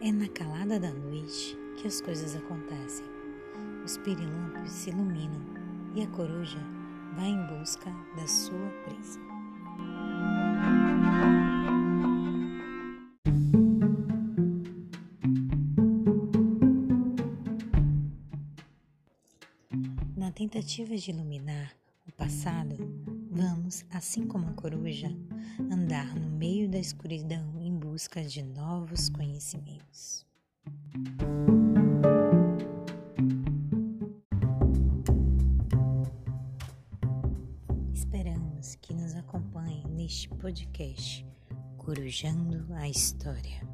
É na calada da noite que as coisas acontecem. Os pirilampos se iluminam e a coruja vai em busca da sua presa. Na tentativa de iluminar o passado, vamos, assim como a coruja, andar no meio da escuridão busca de novos conhecimentos. Esperamos que nos acompanhe neste podcast Corujando a História.